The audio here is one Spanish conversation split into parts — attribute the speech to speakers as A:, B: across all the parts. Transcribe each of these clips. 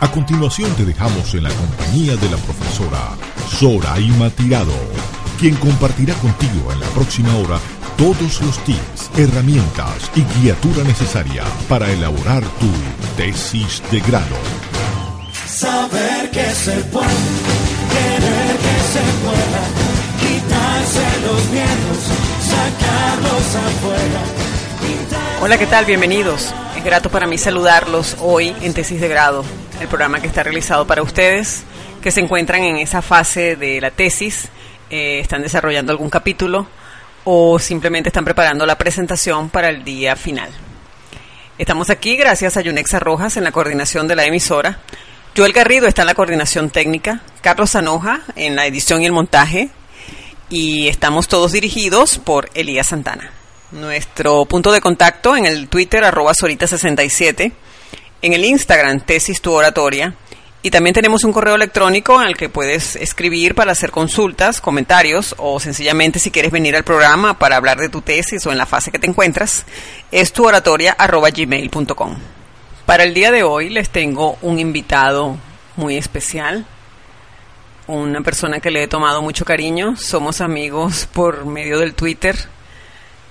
A: A continuación te dejamos en la compañía de la profesora Zoraima Tirado, quien compartirá contigo en la próxima hora todos los tips, herramientas y guiatura necesaria para elaborar tu tesis de grado.
B: Saber que se puede, querer que se pueda, quitarse los miedos, sacarlos afuera.
C: Hola, ¿qué tal? Bienvenidos. Es grato para mí saludarlos hoy en Tesis de Grado, el programa que está realizado para ustedes que se encuentran en esa fase de la tesis, eh, están desarrollando algún capítulo o simplemente están preparando la presentación para el día final. Estamos aquí gracias a Yunexa Rojas en la coordinación de la emisora. Joel Garrido está en la coordinación técnica, Carlos Zanoja en la edición y el montaje, y estamos todos dirigidos por Elías Santana. Nuestro punto de contacto en el Twitter arroba Sorita67, en el Instagram Tesis Tu Oratoria, y también tenemos un correo electrónico en el que puedes escribir para hacer consultas, comentarios o sencillamente si quieres venir al programa para hablar de tu tesis o en la fase que te encuentras, es tuoratoria.gmail.com. Para el día de hoy les tengo un invitado muy especial, una persona que le he tomado mucho cariño, somos amigos por medio del Twitter.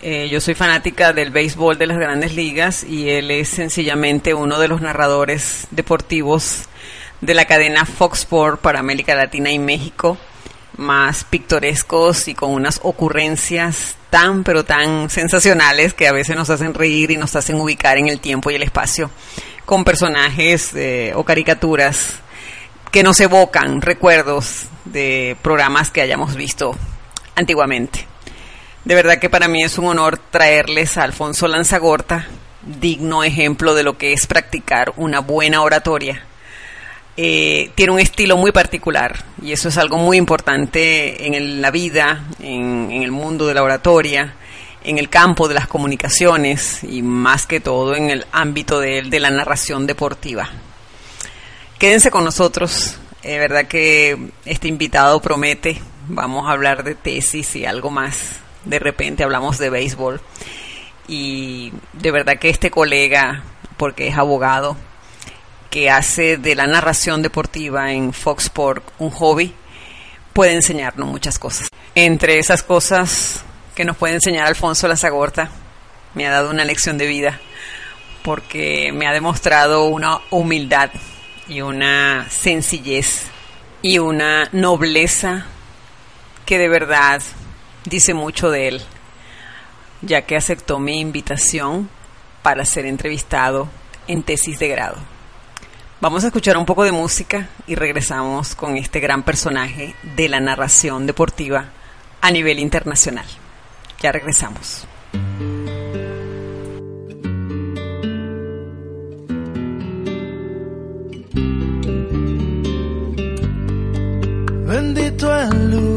C: Eh, yo soy fanática del béisbol de las grandes ligas y él es sencillamente uno de los narradores deportivos de la cadena Fox Sport para América Latina y México, más pictorescos y con unas ocurrencias tan pero tan sensacionales que a veces nos hacen reír y nos hacen ubicar en el tiempo y el espacio con personajes eh, o caricaturas que nos evocan recuerdos de programas que hayamos visto antiguamente. De verdad que para mí es un honor traerles a Alfonso Lanzagorta, digno ejemplo de lo que es practicar una buena oratoria. Eh, tiene un estilo muy particular y eso es algo muy importante en la vida, en, el mundo de la oratoria, en el campo de las comunicaciones y más que todo en el ámbito de, de la narración deportiva. Quédense con nosotros, es verdad que este invitado promete, vamos a hablar de tesis y algo más, de repente hablamos de béisbol y de verdad que este colega, porque es abogado, que hace de la narración deportiva en Fox Sport un hobby, puede enseñarnos muchas cosas. Entre esas cosas que nos puede enseñar Alfonso Lazagorta, me ha dado una lección de vida, porque me ha demostrado una humildad y una sencillez y una nobleza que de verdad dice mucho de él, ya que aceptó mi invitación para ser entrevistado en tesis de grado. Vamos a escuchar un poco de música y regresamos con este gran personaje de la narración deportiva a nivel internacional. Ya regresamos.
B: Bendito el lugar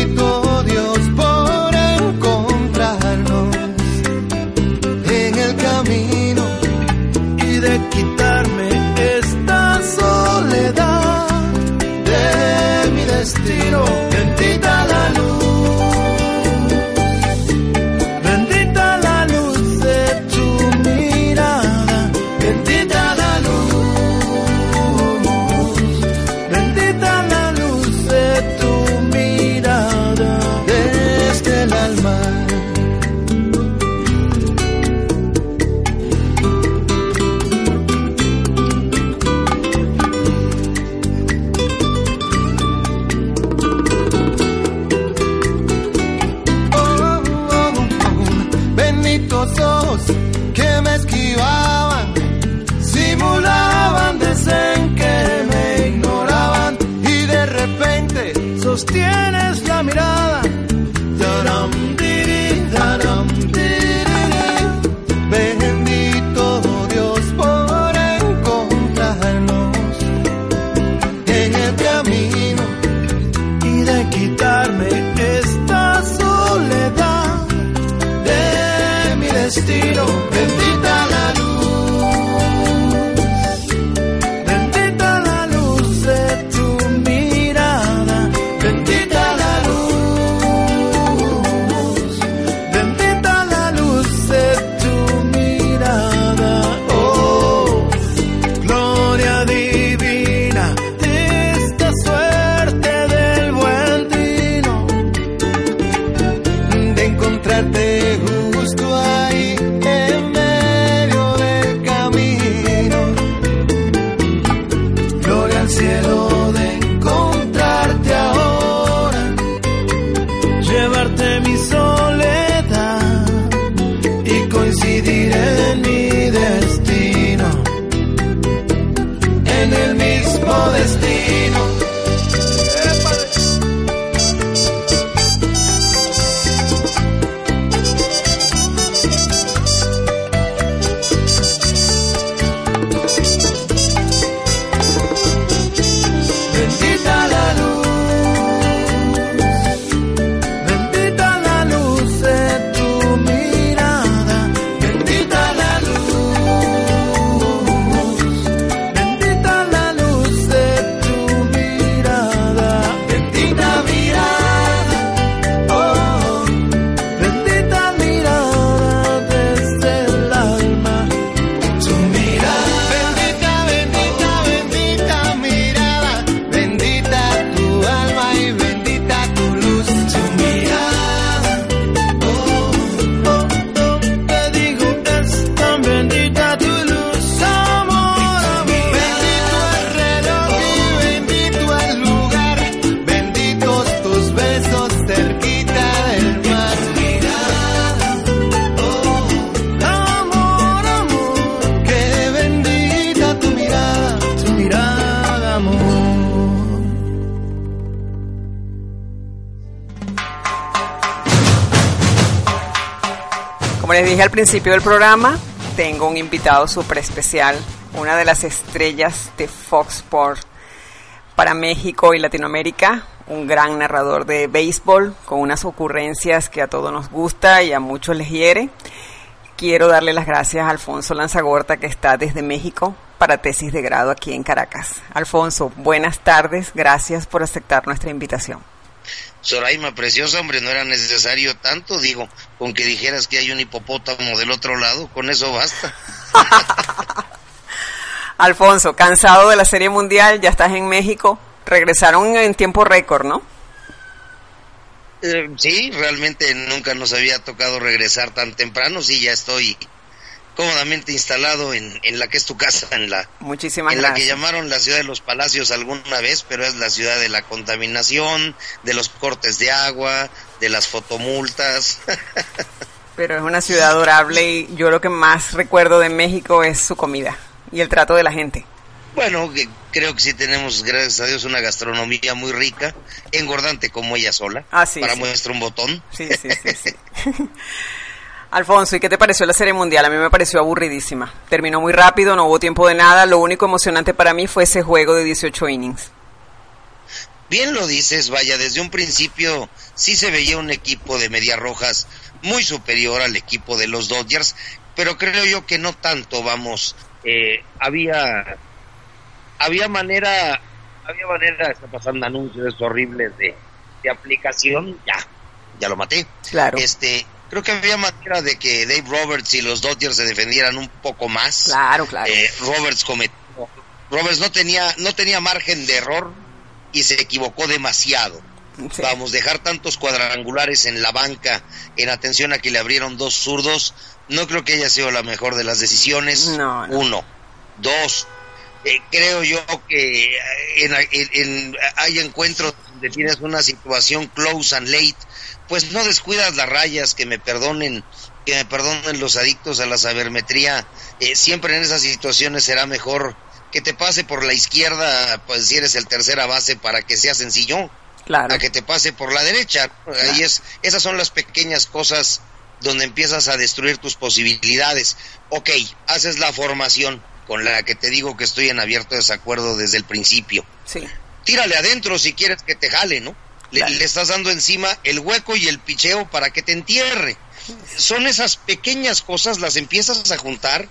B: destino.
C: Principio del programa, tengo un invitado súper especial, una de las estrellas de Fox Sports para México y Latinoamérica, un gran narrador de béisbol con unas ocurrencias que a todos nos gusta y a muchos les hiere. Quiero darle las gracias a Alfonso Lanzagorta que está desde México para tesis de grado aquí en Caracas. Alfonso, buenas tardes, gracias por aceptar nuestra invitación.
D: Soraima, preciosa, hombre, no era necesario tanto, digo, con que dijeras que hay un hipopótamo del otro lado, con eso basta.
C: Alfonso, cansado de la Serie Mundial, ya estás en México, regresaron en tiempo récord, ¿no?
D: Eh, sí, realmente nunca nos había tocado regresar tan temprano, sí, ya estoy cómodamente instalado en, en la que es tu casa, en la,
C: Muchísimas
D: en la que llamaron la ciudad de los palacios alguna vez, pero es la ciudad de la contaminación, de los cortes de agua, de las fotomultas.
C: pero es una ciudad adorable y yo lo que más recuerdo de México es su comida y el trato de la gente.
D: Bueno, creo que sí tenemos, gracias a Dios, una gastronomía muy rica, engordante como ella sola,
C: ah, sí,
D: para
C: sí.
D: muestra un botón.
C: Sí, sí, sí. sí. Alfonso, ¿y qué te pareció la serie mundial? A mí me pareció aburridísima. Terminó muy rápido, no hubo tiempo de nada. Lo único emocionante para mí fue ese juego de 18 innings.
D: Bien lo dices, vaya, desde un principio sí se veía un equipo de Medias Rojas muy superior al equipo de los Dodgers, pero creo yo que no tanto, vamos, eh, había había manera, había manera, está pasando anuncios horribles de, de aplicación, ya, ya lo maté.
C: Claro.
D: Este, creo que había manera de que Dave Roberts y los Dodgers se defendieran un poco más.
C: Claro, claro.
D: Eh, Roberts cometió, Roberts no tenía, no tenía margen de error y se equivocó demasiado.
C: Sí.
D: Vamos, dejar tantos cuadrangulares en la banca en atención a que le abrieron dos zurdos, no creo que haya sido la mejor de las decisiones.
C: No, no.
D: Uno. Dos, eh, creo yo que en, en- en- hay encuentros donde tienes una situación close and late, pues no descuidas las rayas, que me perdonen, que me perdonen los adictos a la sabermetría, eh, siempre en esas situaciones será mejor que te pase por la izquierda, pues si eres el tercera base para que sea sencillo,
C: Claro.
D: a que te pase por la derecha. Ahí es, esas son las pequeñas cosas donde empiezas a destruir tus posibilidades. Ok, haces la formación con la que te digo que estoy en abierto desacuerdo desde el principio.
C: Sí.
D: Tírale adentro si quieres que te jale, ¿no? Le, estás dando encima el hueco y el picheo para que te entierre. son esas pequeñas cosas, las empiezas a juntar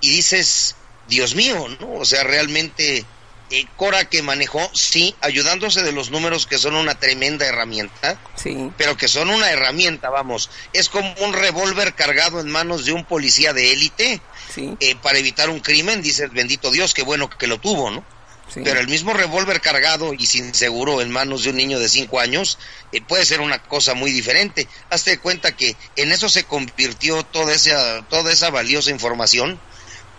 D: y dices, Dios mío, ¿no? O sea, realmente eh, Cora que manejó, sí, ayudándose de los números que son una tremenda herramienta,
C: sí.
D: pero que son una herramienta, vamos, es como un revólver cargado en manos de un policía de élite
C: sí.
D: eh, para evitar un crimen, dices, bendito Dios, qué bueno que lo tuvo, ¿no?
C: Sí.
D: Pero el mismo revólver cargado y sin seguro en manos de un niño de cinco años eh, puede ser una cosa muy diferente. Hazte de cuenta que en eso se convirtió toda esa, toda esa valiosa información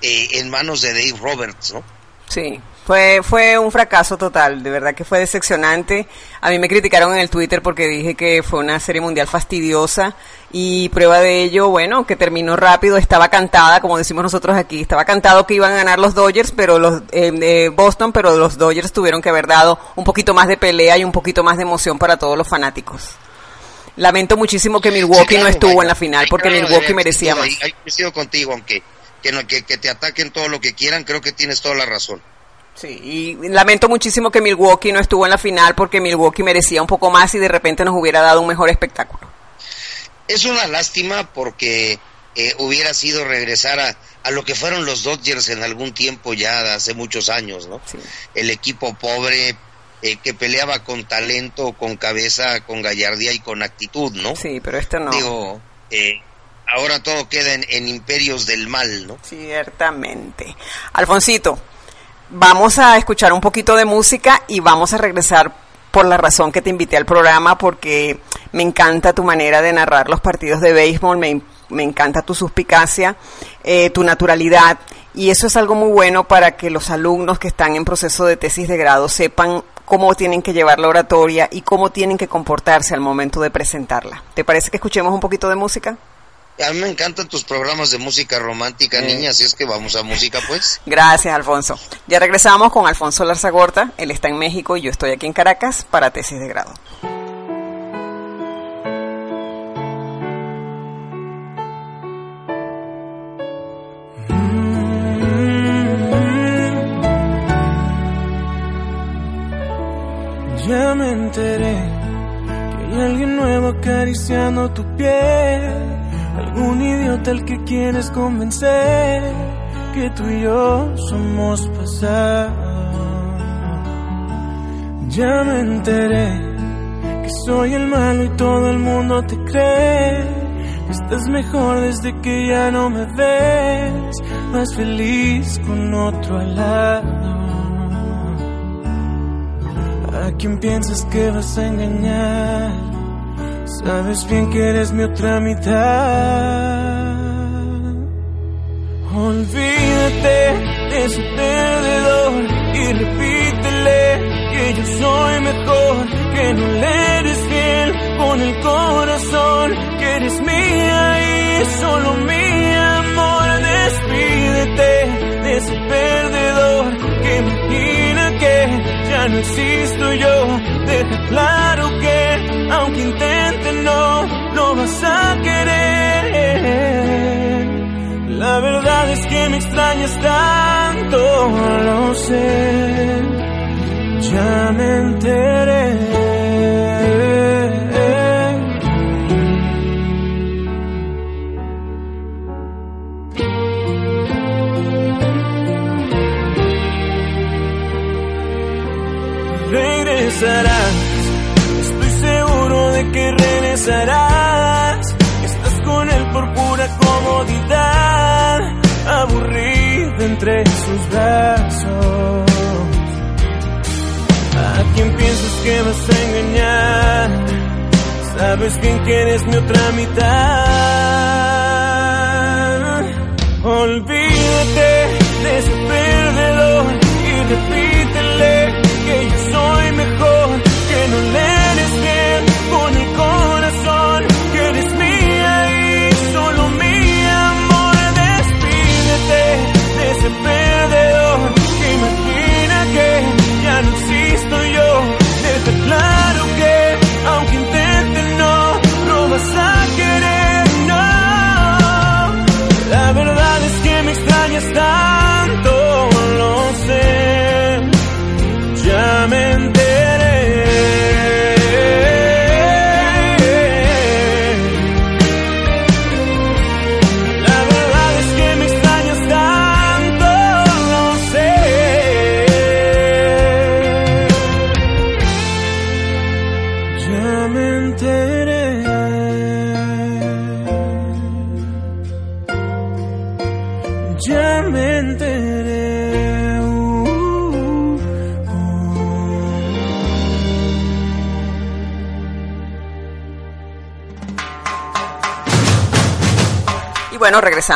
D: eh, en manos de Dave Roberts, ¿no?
C: Sí, fue, fue un fracaso total, de verdad que fue decepcionante. A mí me criticaron en el Twitter porque dije que fue una serie mundial fastidiosa y prueba de ello, bueno, que terminó rápido, estaba cantada, como decimos nosotros aquí, estaba cantado que iban a ganar los Dodgers, pero los eh, eh, Boston, pero los Dodgers tuvieron que haber dado un poquito más de pelea y un poquito más de emoción para todos los fanáticos. Lamento muchísimo que Milwaukee
D: Sí, claro,
C: no estuvo
D: vaya.
C: en la final porque
D: claro,
C: Milwaukee merecía más.
D: ahí- ahí contigo, aunque que, que te ataquen todo lo que quieran, creo que tienes toda la razón.
C: Sí, y lamento muchísimo que Milwaukee no estuvo en la final porque Milwaukee merecía un poco más y de repente nos hubiera dado un mejor espectáculo.
D: Es una lástima porque eh, hubiera sido regresar a, a lo que fueron los Dodgers en algún tiempo ya hace muchos años, ¿no?
C: Sí.
D: El equipo pobre eh, que peleaba con talento, con cabeza, con gallardía y con actitud, ¿no?
C: Sí, pero esto no.
D: Digo, eh, ahora todo queda en, en imperios del mal, ¿no?
C: Ciertamente. Alfonsito, vamos a escuchar un poquito de música y vamos a regresar por la razón que te invité al programa, porque me encanta tu manera de narrar los partidos de béisbol, me, me encanta tu suspicacia, eh, tu naturalidad, y eso es algo muy bueno para que los alumnos que están en proceso de tesis de grado sepan cómo tienen que llevar la oratoria y cómo tienen que comportarse al momento de presentarla. ¿Te parece que escuchemos un poquito de música?
D: A mí me encantan tus programas de música romántica,
C: Eh.
D: niña, así es que vamos a música, pues.
C: Gracias, Alfonso. Ya regresamos con Alfonso Larzagorta. Él está en México y yo estoy aquí en Caracas para tesis de grado.
E: Ya me enteré que hay alguien nuevo acariciando tu piel. Algún idiota al que quieres convencer que tú y yo somos pasado. Ya me enteré que soy el malo y todo el mundo te cree. Estás mejor desde que ya no me ves, más feliz con otro al lado. ¿A quién piensas que vas a engañar? Sabes bien que eres mi otra mitad. Olvídate de ese perdedor y repítele que yo soy mejor, que no le eres fiel con el corazón, que eres mía y solo mi amor. Despídete de ese perdedor que imagina que ya no existo yo. Deja claro que aunque intente no, no vas a querer. La verdad es que me extrañas tanto, lo sé. Ya me enteré. Estás con él por pura comodidad, aburrido entre sus brazos. ¿A quién piensas que vas a engañar? Sabes bien que eres mi otra mitad. Olvídate ese que imagina que ya no existo yo.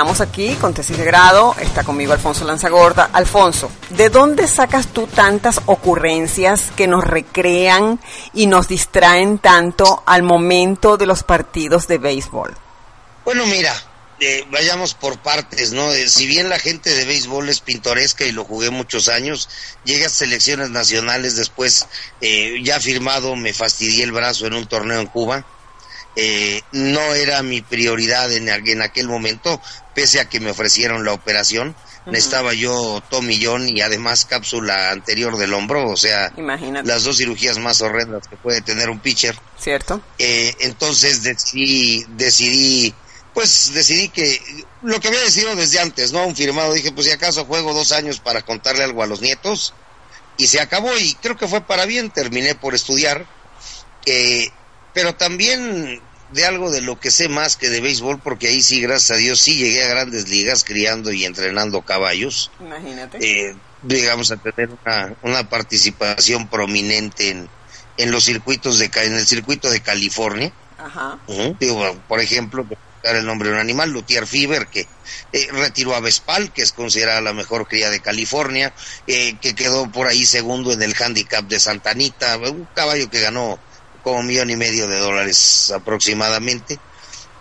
C: Regresamos aquí con tesis de grado. Está conmigo Alfonso Lanzagorda. Alfonso, ¿de dónde sacas tú tantas ocurrencias que nos recrean y nos distraen tanto al momento de los partidos de béisbol?
D: Bueno, mira, eh, vayamos por partes, ¿no? Eh, si bien la gente de béisbol es pintoresca y lo jugué muchos años, llegué a selecciones nacionales después, eh, ya firmado, me fastidié el brazo en un torneo en Cuba. Eh, no era mi prioridad en, en aquel momento, pese a que me ofrecieron la operación. Necesitaba yo tomillón y además cápsula anterior del hombro, o sea,
C: Imagínate.
D: las dos cirugías más horrendas que puede tener un pitcher.
C: ¿Cierto?
D: Eh, entonces decidí, decidí, pues decidí que lo que había decidido desde antes, ¿no? Un firmado, dije, pues si acaso juego dos años para contarle algo a los nietos, y se acabó, y creo que fue para bien, terminé por estudiar, eh, pero también de algo de lo que sé más que de béisbol, porque ahí sí, gracias a Dios, sí llegué a grandes ligas criando y entrenando caballos
C: Imagínate.
D: eh, digamos a tener una, una participación prominente en, en los circuitos de en el circuito de California
C: Ajá.
D: Digo, por ejemplo dar el nombre de un animal Luthier Fiber que eh, retiró a Vespal que es considerada la mejor cría de California eh, que quedó por ahí segundo en el handicap de Santa Anita un caballo que ganó como un millón y medio de dólares aproximadamente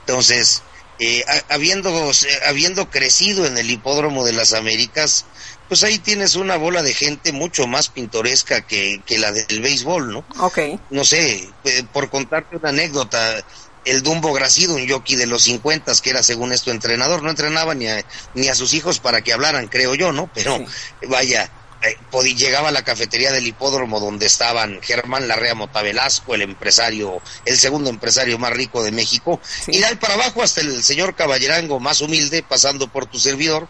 D: entonces, eh, ha- habiendo, habiendo crecido en el hipódromo de las Américas, pues ahí tienes una bola de gente mucho más pintoresca que, que la del béisbol, ¿no?
C: Ok.
D: No sé, eh, por contarte una anécdota, el Dumbo Gracido, un jockey de los 50 que era según esto entrenador, no entrenaba ni a, ni a sus hijos para que hablaran, creo yo, ¿no? Pero
C: Sí.
D: vaya, eh, llegaba a la cafetería del hipódromo donde estaban Germán Larrea Mota Velasco, el empresario, el segundo empresario más rico de México,
C: Sí.
D: y de ahí para abajo hasta el señor Caballerango más humilde, pasando por tu servidor,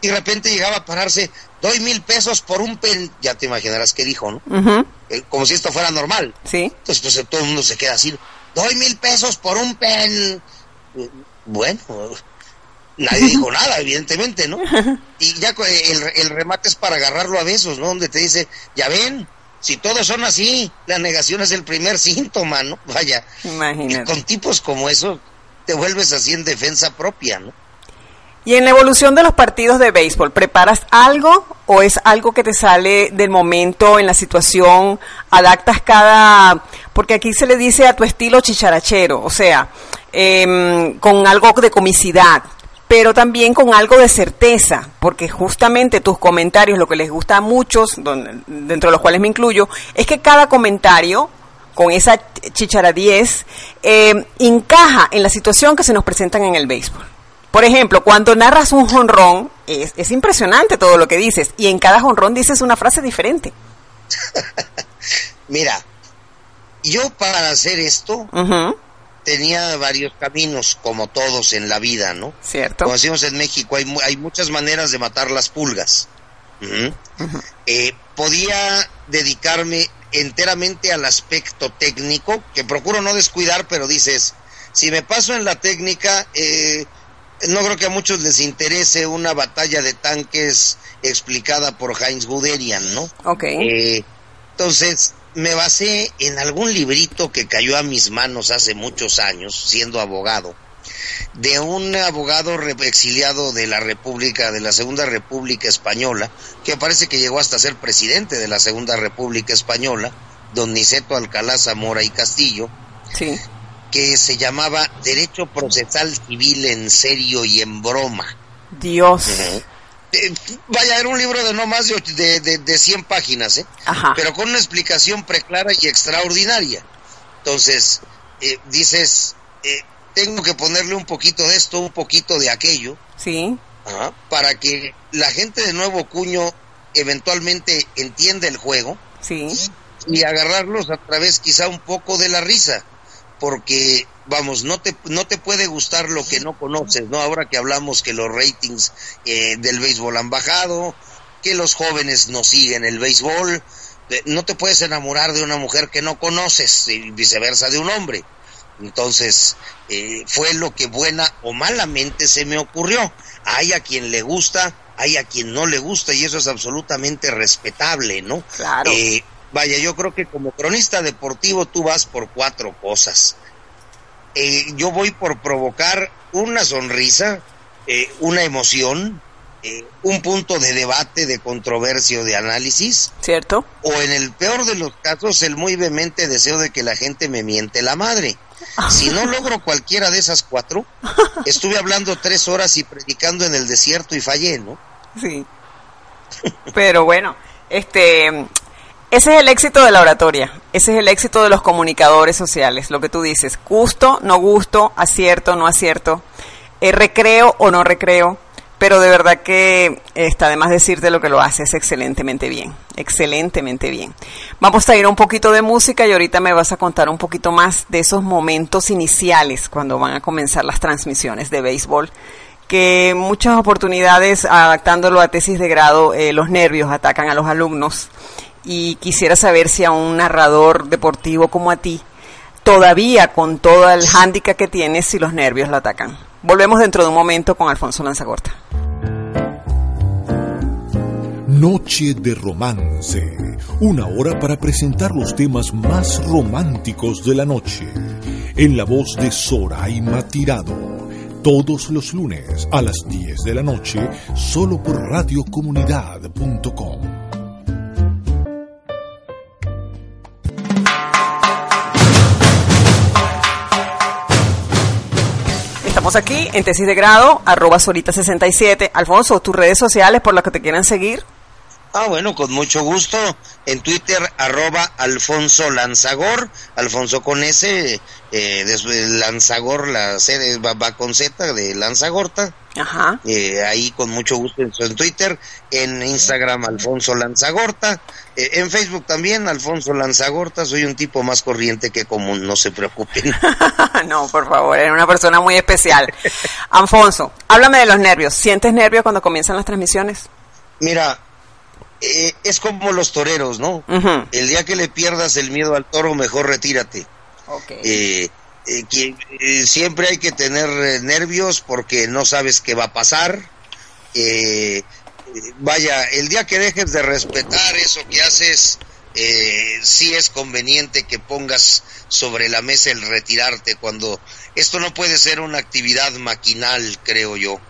D: y de repente llegaba a pararse, doy mil pesos por un pen, ya te imaginarás qué dijo, ¿no? Eh, como si esto fuera normal.
C: Sí.
D: Entonces, pues todo el mundo se queda así, doy mil pesos por un pen. Eh, Bueno, nadie dijo nada, evidentemente, ¿no? Y ya co- el, el remate es para agarrarlo a besos, ¿no? Donde te dice, ya ven, si todos son así, la negación es el primer síntoma, ¿no? Vaya. Y
C: Imagínate.
D: con tipos como eso, te vuelves así en defensa propia, ¿no?
C: Y en la evolución de los partidos de béisbol, ¿preparas algo o es algo que te sale del momento, en la situación, adaptas cada... Porque aquí se le dice a tu estilo chicharachero, o sea, em, con algo de comicidad, pero también con algo de certeza, porque justamente tus comentarios, lo que les gusta a muchos, don- dentro de los cuales me incluyo, es que cada comentario con esa chichara 10, eh, encaja en la situación que se nos presentan en el béisbol. Por ejemplo, cuando narras un jonrón, es, es impresionante todo lo que dices, y en cada jonrón dices una frase diferente.
D: Mira, yo para hacer esto tenía varios caminos, como todos en la vida, ¿no?
C: ¿Cierto?
D: Como decimos en México, hay, hay muchas maneras de matar las pulgas. Eh, podía dedicarme enteramente al aspecto técnico, que procuro no descuidar, pero dices, si me paso en la técnica, eh, no creo que a muchos les interese una batalla de tanques explicada por Heinz Guderian, ¿no?
C: Ok.
D: Eh, entonces, me basé en algún librito que cayó a mis manos hace muchos años, siendo abogado, de un abogado exiliado de la República, de la Segunda República Española, que parece que llegó hasta ser presidente de la Segunda República Española, don Niceto Alcalá Zamora y Castillo,
C: Sí.
D: que se llamaba Derecho Procesal Civil en serio y en broma.
C: Dios.
D: Eh, vaya, era un libro de no más de, de, de, de 100 páginas, ¿eh?
C: Ajá.
D: pero con una explicación preclara y extraordinaria. Entonces, eh, dices, eh, tengo que ponerle un poquito de esto, un poquito de aquello,
C: Sí.
D: ajá, para que la gente de nuevo cuño eventualmente entienda el juego
C: Sí.
D: y agarrarlos a través quizá un poco de la risa, porque vamos, no te, no te puede gustar lo que no conoces, ¿no? Ahora que hablamos que los ratings eh, del béisbol han bajado, que los jóvenes no siguen el béisbol, eh, no te puedes enamorar de una mujer que no conoces y viceversa de un hombre. Entonces, eh, fue lo que buena o malamente se me ocurrió. Hay a quien le gusta, hay a quien no le gusta y eso es absolutamente respetable, ¿no?
C: Claro.
D: Vaya, yo creo que como cronista deportivo tú vas por cuatro cosas. Eh, yo voy por provocar una sonrisa, eh, una emoción, eh, un punto de debate, de controversia o de análisis,
C: ¿Cierto?
D: o en el peor de los casos el muy vehemente deseo de que la gente me miente la madre. Si no logro cualquiera de esas cuatro, estuve hablando tres horas y predicando en el desierto y fallé, ¿no?
C: Sí. Pero bueno, este, ese es el éxito de la oratoria, ese es el éxito de los comunicadores sociales, lo que tú dices, gusto, no gusto, acierto, no acierto, eh, recreo o no recreo, pero de verdad que está de más decirte lo que lo haces excelentemente bien, excelentemente bien. Vamos a ir a un poquito de música y ahorita me vas a contar un poquito más de esos momentos iniciales cuando van a comenzar las transmisiones de béisbol que muchas oportunidades, adaptándolo a tesis de grado, eh, los nervios atacan a los alumnos. Y quisiera saber si a un narrador deportivo como a ti, todavía con todo el hándicap que tienes, si los nervios lo atacan. Volvemos dentro de un momento con Alfonso Lanzagorta.
A: Noche de Romance, una hora para presentar los temas más románticos de la noche, en la voz de Soraima Tirado, todos los lunes a las 10 de la noche, solo por radiocomunidad.com.
C: aquí en tesis de grado, arroba solita67. Alfonso, tus redes sociales por las que te quieran seguir.
D: Ah, bueno, con mucho gusto. En Twitter, arroba Alfonso Lanzagor, Alfonso con S, eh, después Lanzagor, la serie va, va con Z de Lanzagorta.
C: Ajá.
D: Eh, ahí con mucho gusto en, en Twitter, en Instagram Alfonso Lanzagorta, eh, en Facebook también Alfonso Lanzagorta, soy un tipo más corriente que común, no se preocupen.
C: no, por favor, eres una persona muy especial. Alfonso, háblame de los nervios. ¿Sientes nervios cuando comienzan las transmisiones?
D: Mira, eh, es como los toreros, ¿no? El día que le pierdas el miedo al toro, mejor retírate. Eh, eh, que, eh, siempre hay que tener nervios porque no sabes qué va a pasar. Vaya, el día que dejes de respetar eso que haces, sí es conveniente que pongas sobre la mesa el retirarte cuando esto no puede ser una actividad maquinal, creo yo.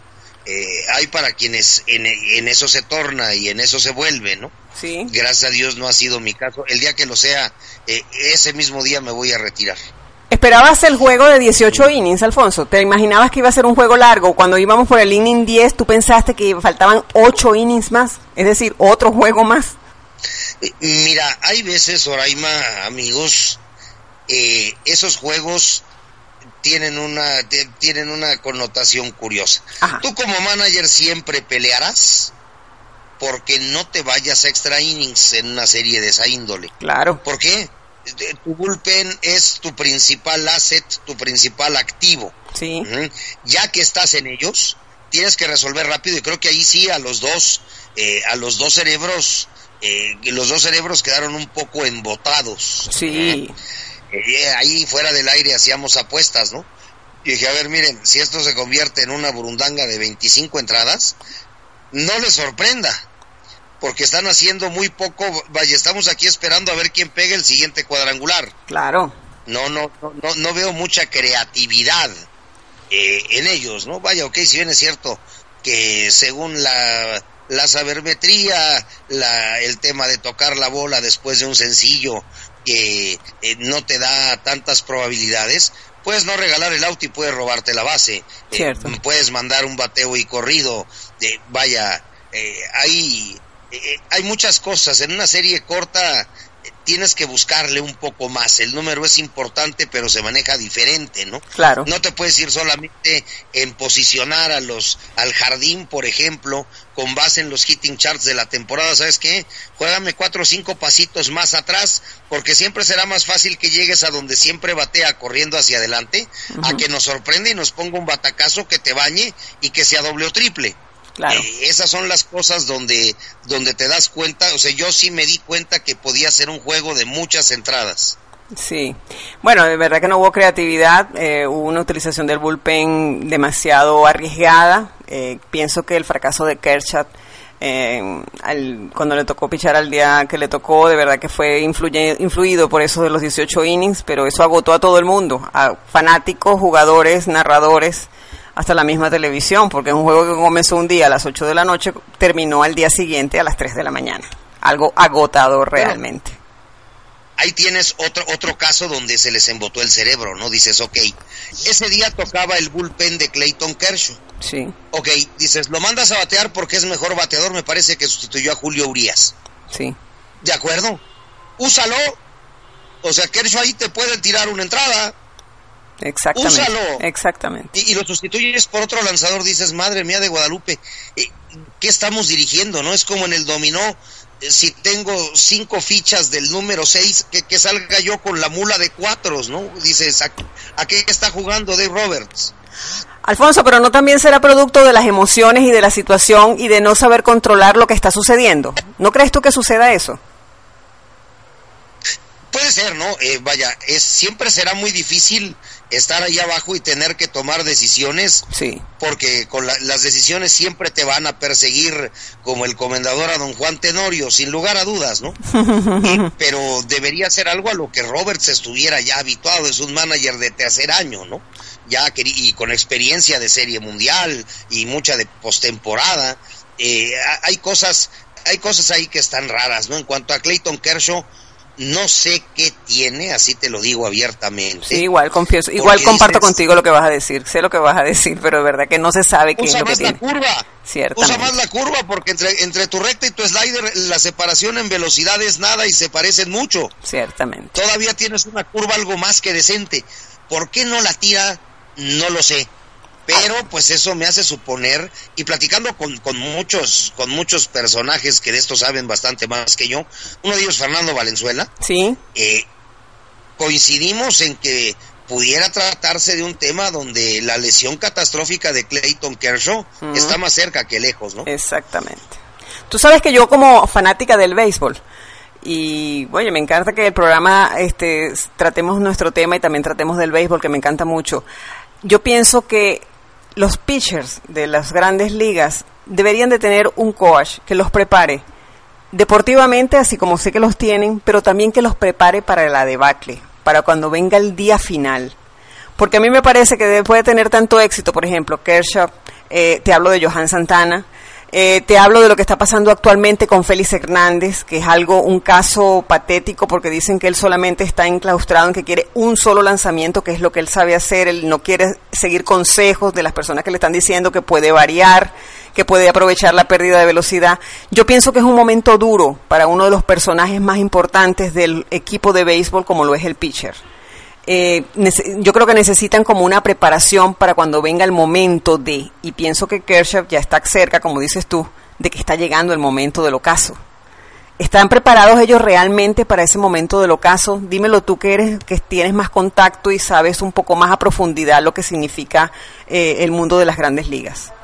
D: Eh, hay para quienes en, en eso se torna y en eso se vuelve, ¿no?
C: Sí.
D: Gracias a Dios no ha sido mi caso. El día que lo sea, eh, ese mismo día me voy a retirar.
C: ¿Esperabas el juego de 18 innings, Alfonso? ¿Te imaginabas que iba a ser un juego largo? Cuando íbamos por el inning 10, ¿tú pensaste que faltaban 8 innings más? Es decir, otro juego más.
D: Eh, Mira, hay veces, Oraima, amigos, eh, esos juegos tienen una tienen una connotación curiosa.
C: Ajá.
D: Tú como manager siempre pelearás porque no te vayas a extra innings en una serie de esa índole.
C: Claro.
D: ¿Por qué? Tu bullpen es tu principal asset, tu principal activo.
C: Sí.
D: Ya que estás en ellos, tienes que resolver rápido y creo que ahí sí a los dos, eh, a los dos cerebros, eh, los dos cerebros quedaron un poco embotados.
C: Sí.
D: Eh, ahí fuera del aire hacíamos apuestas, ¿no? Y dije, a ver, miren, si esto se convierte en una burundanga de 25 entradas, no les sorprenda, porque están haciendo muy poco, vaya, estamos aquí esperando a ver quién pega el siguiente cuadrangular.
C: Claro.
D: No, no, no, no, no veo mucha creatividad eh, en ellos, ¿no? Vaya, ok, si bien es cierto que según la, la sabermetría, la, el tema de tocar la bola después de un sencillo que eh, no te da tantas probabilidades, puedes no regalar el auto y puedes robarte la base. Eh, puedes mandar un bateo y corrido. eh, vaya, hay, eh, hay muchas cosas. En una serie corta tienes que buscarle un poco más. El número es importante, pero se maneja diferente, ¿no?
C: Claro.
D: No te puedes ir solamente en posicionar a los al jardín, por ejemplo, con base en los hitting charts de la temporada. ¿Sabes qué? Juégame cuatro o cinco pasitos más atrás, porque siempre será más fácil que llegues a donde siempre batea corriendo hacia adelante, a que nos sorprenda y nos ponga un batacazo que te bañe y que sea doble o triple.
C: Claro.
D: Eh, esas son las cosas donde, donde te das cuenta, o sea, yo sí me di cuenta que podía ser un juego de muchas entradas.
C: Sí, bueno, de verdad que no hubo creatividad, eh, hubo una utilización del bullpen demasiado arriesgada. Eh, pienso que el fracaso de Kershaw eh, al, cuando le tocó pichar al día que le tocó, de verdad que fue influye, influido por eso de los 18 innings, pero eso agotó a todo el mundo, a fanáticos, jugadores, narradores, hasta la misma televisión, porque es un juego que comenzó un día a las 8 de la noche, terminó al día siguiente a las 3 de la mañana. Algo agotador realmente
D: ahí tienes otro, otro caso donde se les embotó el cerebro, ¿no? Dices, ok, ese día tocaba el bullpen de Clayton Kershaw.
C: Sí.
D: Ok, dices, lo mandas a batear porque es mejor bateador, me parece que sustituyó a Julio Urias.
C: Sí.
D: ¿De acuerdo? Úsalo. O sea, Kershaw ahí te puede tirar una entrada.
C: Exactamente.
D: Úsalo.
C: Exactamente.
D: Y, y, lo sustituyes por otro lanzador, dices, madre mía de Guadalupe, eh, ¿qué estamos dirigiendo? ¿No? Es como en el dominó, si tengo cinco fichas del número seis, que, que, salga yo con la mula de cuatros, ¿no? Dices, ¿a, a qué está jugando Dave Roberts?
C: Alfonso, pero no también será producto de las emociones y de la situación y de no saber controlar lo que está sucediendo. ¿No crees tú que suceda eso?
D: Puede ser, ¿no? Eh, vaya, es siempre será muy difícil estar ahí abajo y tener que tomar decisiones,
C: sí.
D: porque con la, las decisiones siempre te van a perseguir como el comendador a don Juan Tenorio, sin lugar a dudas, ¿no? y, pero debería ser algo a lo que Roberts estuviera ya habituado, es un manager de tercer año, ¿no? Ya que, y con experiencia de serie mundial y mucha de postemporada, eh, hay cosas, hay cosas ahí que están raras, ¿no? En cuanto a Clayton Kershaw, no sé qué tiene, así te lo digo abiertamente.
C: Sí, igual confieso, igual comparto dices, contigo lo que vas a decir, sé lo que vas a decir, pero de verdad que no se sabe qué
D: usa
C: es lo que
D: más la curva.
C: Ciertamente.
D: Usa más la curva porque entre, entre tu recta y tu slider la separación en velocidad es nada y se parecen mucho.
C: Ciertamente.
D: Todavía tienes una curva algo más que decente. ¿Por qué no la tira? No lo sé. Pero pues eso me hace suponer, y platicando con, con, muchos, con muchos personajes que de esto saben bastante más que yo, uno de ellos Fernando Valenzuela,
C: Sí,
D: eh, coincidimos en que pudiera tratarse de un tema donde la lesión catastrófica de Clayton Kershaw está más cerca que lejos, ¿no?
C: exactamente. Tú sabes que yo como fanática del béisbol, y oye, me encanta que el programa este, tratemos nuestro tema y también tratemos del béisbol, que me encanta mucho. Yo pienso que los pitchers de las grandes ligas deberían de tener un coach que los prepare deportivamente, así como sé que los tienen, pero también que los prepare para la debacle, para cuando venga el día final. Porque a mí me parece que después de tener tanto éxito, por ejemplo, Kershaw, eh, te hablo de Johan Santana, eh, te hablo de lo que está pasando actualmente con Félix Hernández, que es algo, un caso patético, porque dicen que él solamente está enclaustrado en que quiere un solo lanzamiento, que es lo que él sabe hacer, él no quiere seguir consejos de las personas que le están diciendo que puede variar, que puede aprovechar la pérdida de velocidad. Yo pienso que es un momento duro para uno de los personajes más importantes del equipo de béisbol, como lo es el pitcher eh, yo creo que necesitan como una preparación para cuando venga el momento de, y pienso que Kershaw ya está cerca, como dices tú, de que está llegando el momento del ocaso. ¿Están preparados ellos realmente para ese momento del ocaso? Dímelo tú que eres, que tienes más contacto y sabes un poco más a profundidad lo que significa eh, el mundo de las grandes ligas.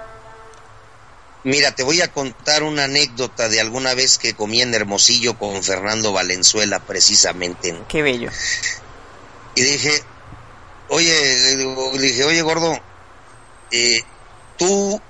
D: Mira, te voy a contar una anécdota de alguna vez que comí en Hermosillo con Fernando Valenzuela, precisamente.
C: Qué bello.
D: Y dije, oye, le dije, oye, gordo, eh, tú,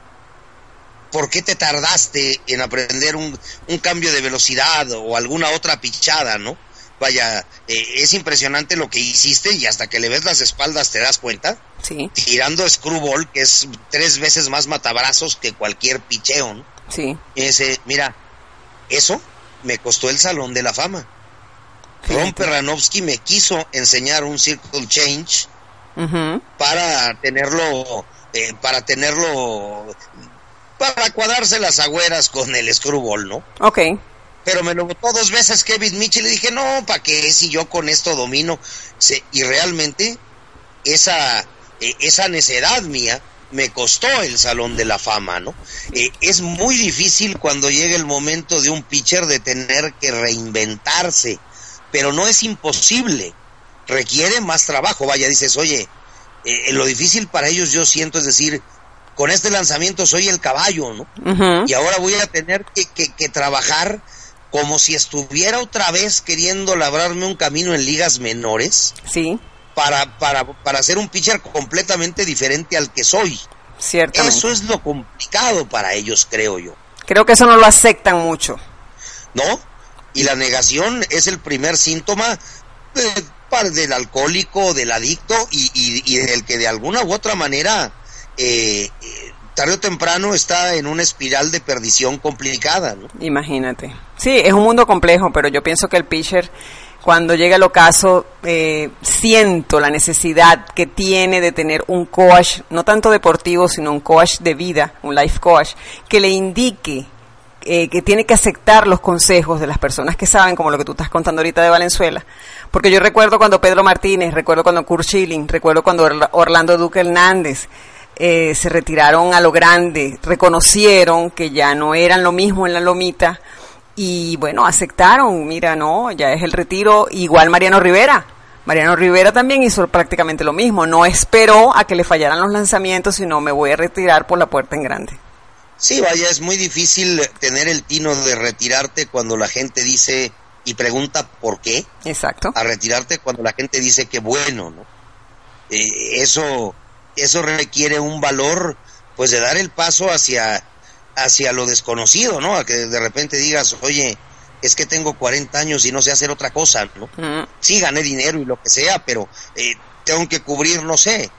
D: ¿por qué te tardaste en aprender un, un cambio de velocidad o alguna otra pichada, no? Vaya, eh, es impresionante lo que hiciste y hasta que le ves las espaldas te das cuenta,
C: Sí,
D: tirando screwball, que es tres veces más matabrazos que cualquier picheo, ¿no?
C: sí.
D: Y dice, mira, eso me costó el Salón de la Fama. Ron. Perranovsky me quiso enseñar un circle change para tenerlo, eh, para tenerlo, para cuadrarse las agüeras con el screwball, ¿no?
C: Ok,
D: Pero me lo votó dos veces Kevin Mitchell y dije, no, ¿para qué si yo con esto domino? Se- y realmente esa, eh, esa necedad mía me costó el Salón de la Fama, ¿no? Eh, es muy difícil cuando llega el momento de un pitcher de tener que reinventarse, pero no es imposible, requiere más trabajo, vaya, dices, oye, eh, lo difícil para ellos yo siento es decir, con este lanzamiento soy el caballo, ¿no? y ahora voy a tener que, que- que trabajar como si estuviera otra vez queriendo labrarme un camino en ligas menores.
C: Sí.
D: Para, para, para ser un pitcher completamente diferente al que soy.
C: Ciertamente.
D: Eso es lo complicado para ellos, creo yo.
C: Creo que eso no lo aceptan mucho.
D: ¿No? Y la negación es el primer síntoma de, del alcohólico, del adicto y, del que de alguna u otra manera eh, eh, tarde o temprano está en una espiral de perdición complicada.
C: Imagínate. Sí, es un mundo complejo, pero yo pienso que el pitcher, cuando llega el ocaso, eh, siento la necesidad que tiene de tener un coach, no tanto deportivo, sino un coach de vida, un life coach, que le indique eh, que tiene que aceptar los consejos de las personas que saben, como lo que tú estás contando ahorita de Valenzuela. Porque yo recuerdo cuando Pedro Martínez, recuerdo cuando Kurt Schilling, recuerdo cuando Orlando Duque Hernández, eh, se retiraron a lo grande, reconocieron que ya no eran lo mismo en la lomita y bueno, aceptaron, mira, no, ya es el retiro, igual Mariano Rivera. Mariano Rivera también hizo prácticamente lo mismo, no esperó a que le fallaran los lanzamientos, sino me voy a retirar por la puerta en grande.
D: Sí, vaya, es muy difícil tener el tino de retirarte cuando la gente dice y pregunta por qué.
C: Exacto.
D: A retirarte cuando la gente dice que bueno, ¿no? Eh, eso eso requiere un valor, pues de dar el paso hacia, hacia lo desconocido, ¿no? A que de repente digas, oye, es que tengo 40 años y no sé hacer otra cosa, ¿no? Sí, gané dinero y lo que sea, pero eh, tengo que cubrir, no sé,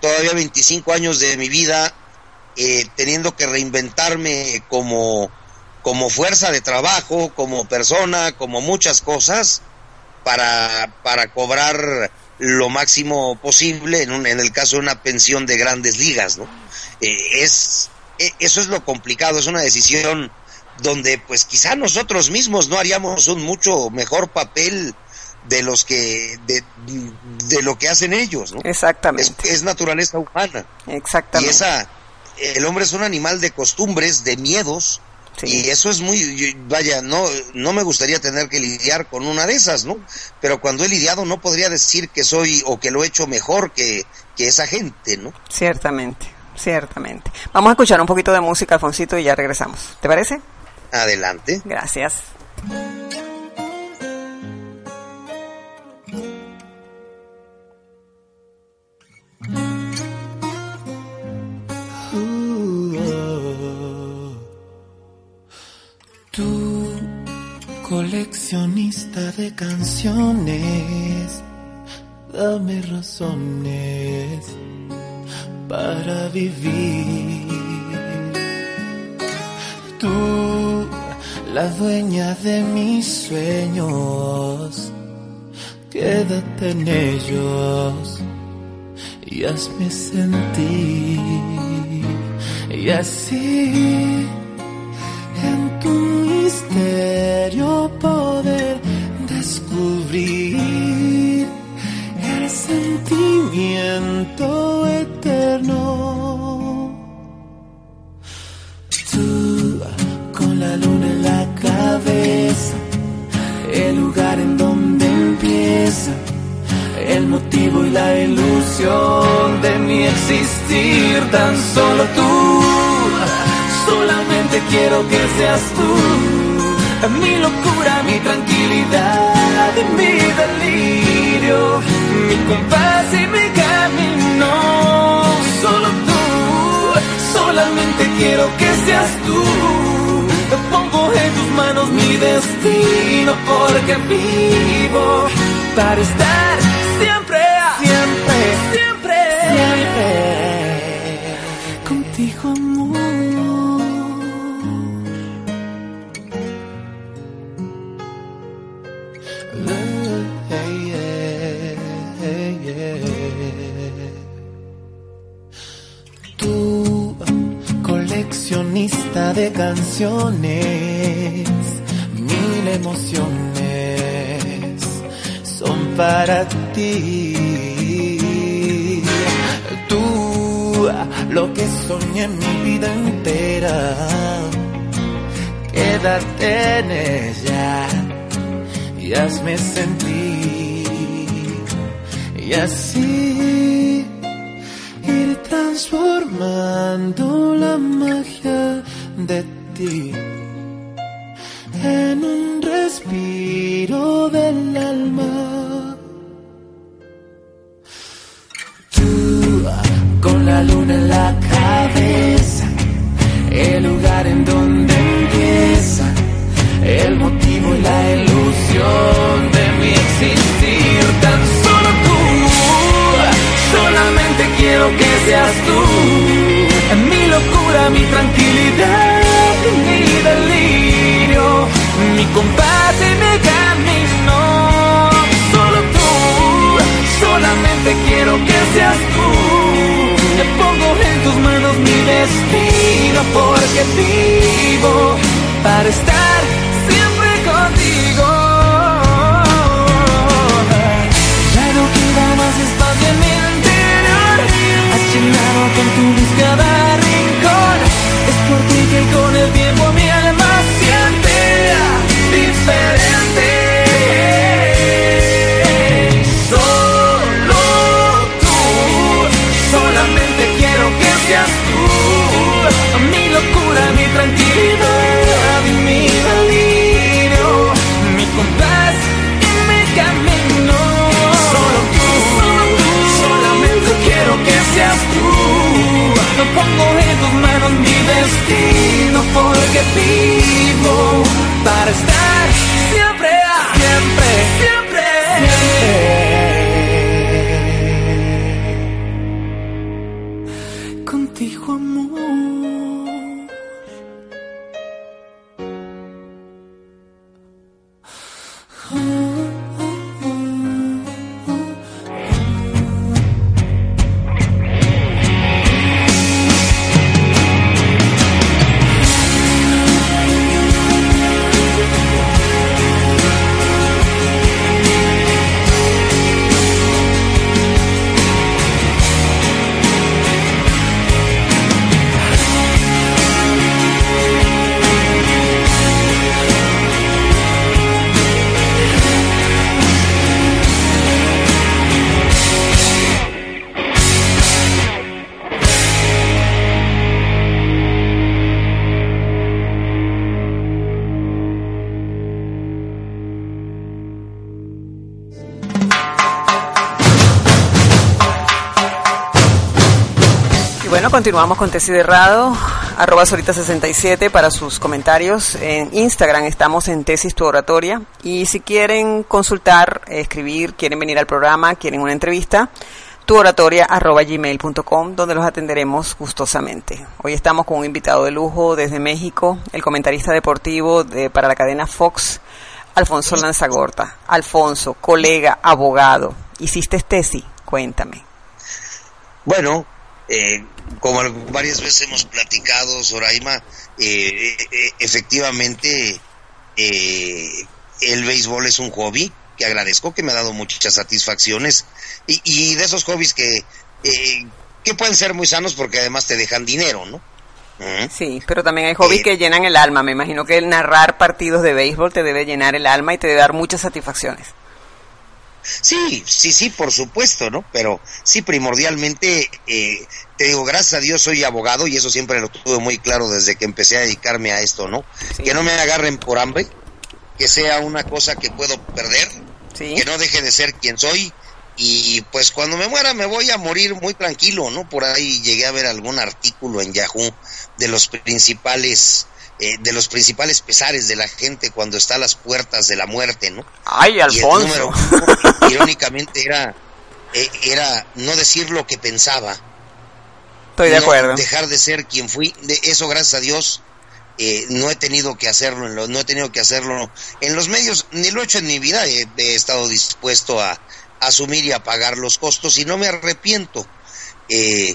D: todavía 25 años de mi vida eh, teniendo que reinventarme como, como fuerza de trabajo, como persona, como muchas cosas, para, para cobrar lo máximo posible en, un, en el caso de una pensión de grandes ligas, ¿no? Eh, es, eh, eso es lo complicado, es una decisión donde pues quizá nosotros mismos no haríamos un mucho mejor papel de los que de, de lo que hacen ellos, ¿no?
C: Exactamente.
D: Es, es, naturaleza humana.
C: Exactamente.
D: Y esa el hombre es un animal de costumbres, de miedos, Sí. Y eso es muy, vaya, no, no me gustaría tener que lidiar con una de esas, ¿no? Pero cuando he lidiado no podría decir que soy o que lo he hecho mejor que, que esa gente, ¿no?
C: Ciertamente, ciertamente. Vamos a escuchar un poquito de música, Alfonsito, y ya regresamos. ¿Te parece?
D: Adelante.
C: Gracias.
B: Coleccionista de canciones, dame razones para vivir. Tú, la dueña de mis sueños, quédate en ellos y hazme sentir. Y así, misterio poder descubrir el sentimiento eterno. Tú con la luna en la cabeza, el lugar en donde empieza el motivo y la ilusión de mi existir, tan solo tú, solamente quiero que seas tú mi locura, mi tranquilidad mi delirio, mi compás y mi camino. Solo tú, solamente quiero que seas tú. Pongo en tus manos mi destino porque vivo para estar siempre, siempre, siempre, siempre contigo, de canciones, mil emociones son para ti. Tú, lo que soñé en mi vida entera, quédate en ella y hazme sentir y así ir transformando la magia de ti en un
E: respiro del alma. Tú con la luna en la cabeza, el lugar en donde empieza, el motivo y la ilusión de mi existir. Tan solo tú, solamente quiero que seas tú. Mi locura, mi tranquilidad, mi compás y mi camino. Solo tú, solamente quiero que seas tú. Te pongo en tus manos mi destino porque vivo para estar siempre contigo. Ya no queda más espacio en mi interior. Has llenado con tu luz rincón. Es por ti que con el para
C: continuamos con Tesis de Rado, arroba Sorita67 para sus comentarios. En Instagram estamos en Tesis Tu Oratoria. Y si quieren consultar, escribir, quieren venir al programa, quieren una entrevista, tuoratoria arroba gmail.com, donde los atenderemos gustosamente. Hoy estamos con un invitado de lujo desde México, el comentarista deportivo de, para la cadena Fox, Alfonso Lanzagorta. Alfonso, colega, abogado, ¿hiciste tesis? Cuéntame.
D: Bueno, eh, como varias veces hemos platicado, Soraima, eh, eh, efectivamente eh, el béisbol es un hobby que agradezco, que me ha dado muchas satisfacciones y, y de esos hobbies que, eh, que pueden ser muy sanos porque además te dejan dinero, ¿no?
C: Sí, pero también hay hobbies
D: Eh,
C: que llenan el alma. Me imagino que el narrar partidos de béisbol te debe llenar el alma y te debe dar muchas satisfacciones.
D: Sí, sí, sí, por supuesto, ¿no? Pero sí, primordialmente, eh, te digo, gracias a Dios soy abogado y eso siempre lo tuve muy claro desde que empecé a dedicarme a esto, ¿no?
C: Sí.
D: Que no me agarren por hambre, que sea una cosa que puedo perder,
C: Sí.
D: que no deje de ser quien soy y pues cuando me muera me voy a morir muy tranquilo, ¿no? Por ahí llegué a ver algún artículo en Yahoo de los principales eh, de los principales pesares de la gente cuando está a las puertas de la muerte, ¿no?
C: Ay,
D: Y el
C: Alfonso.
D: número uno, irónicamente era eh, era no decir lo que pensaba,
C: Estoy de
D: no
C: acuerdo.
D: dejar de ser quien fui. De eso, gracias a Dios, eh, no he tenido que hacerlo, en lo- no he tenido que hacerlo en los medios, ni lo he hecho en mi vida. He, he estado dispuesto a, asumir y a pagar los costos y no me arrepiento. Eh,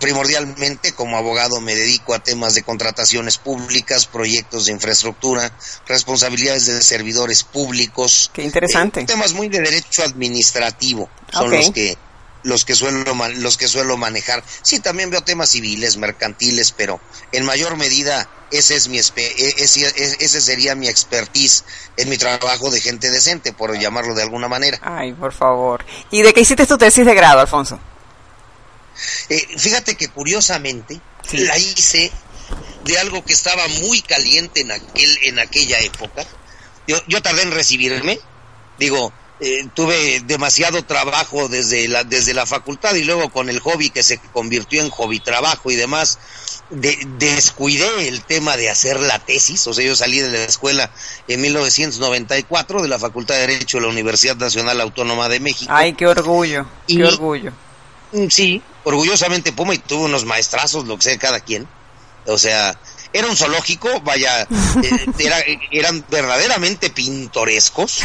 D: primordialmente como abogado me dedico a temas de contrataciones públicas, proyectos de infraestructura, responsabilidades de servidores públicos.
C: Qué interesante.
D: Eh, temas muy de derecho administrativo son los que los que suelo los que suelo manejar. Sí, también veo temas civiles, mercantiles, pero en mayor medida ese es mi espe- e- ese, e- ese sería mi expertise en mi trabajo de gente decente, por llamarlo de alguna manera.
C: Ay, por favor. ¿Y de qué hiciste tu tesis de grado, Alfonso?
D: Eh, fíjate que curiosamente
C: Sí.
D: la hice de algo que estaba muy caliente en aquel en aquella época, Yo, yo tardé en recibirme, digo, eh, tuve demasiado trabajo desde la, desde la facultad y luego con el hobby que se convirtió en hobby trabajo y demás, de, descuidé el tema de hacer la tesis, o sea, yo salí de la escuela en 1994 de la Facultad de Derecho de la Universidad Nacional Autónoma de México.
C: Ay, qué orgullo, qué orgullo.
D: Mm, Sí, orgullosamente Puma y tuvo unos maestrazos, lo que sea cada quien. O sea, era un zoológico, vaya, eh, era- eran verdaderamente pintorescos,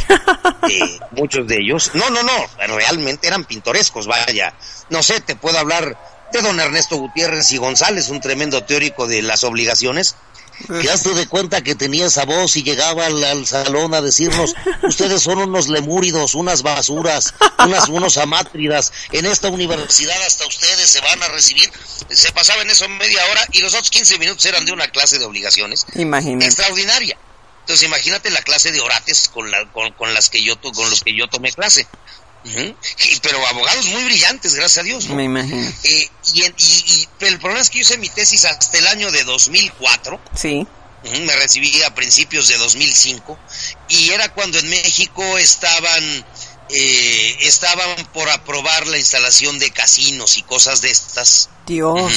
D: eh, muchos de ellos. No, no, no, realmente eran pintorescos, vaya. No sé, te puedo hablar de don Ernesto Gutiérrez y González, un tremendo teórico de las obligaciones. ¿Te has de cuenta que tenía esa voz y llegaba al, al salón a decirnos, ustedes son unos lemúridos, unas basuras, unas, unos amátridas, en esta universidad hasta ustedes se van a recibir? Se pasaba en eso media hora y los otros 15 minutos eran de una clase de obligaciones
C: Imagínate.
D: extraordinaria. Entonces imagínate la clase de orates con, la, con, con las que yo con los que yo tomé clase. Pero abogados muy brillantes, gracias a Dios. ¿no?
C: Me imagino.
D: Eh, y, y- el problema es que yo hice mi tesis hasta el año de 2004.
C: Sí.
D: Ujú, Me recibí a principios de 2005 y era cuando en México estaban eh, estaban por aprobar la instalación de casinos y cosas de estas
C: Dios.